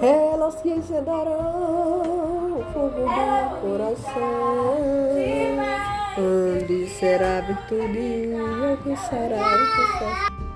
Elas que encenderão o fogo do coração. Onde será a virtude e será o sucesso.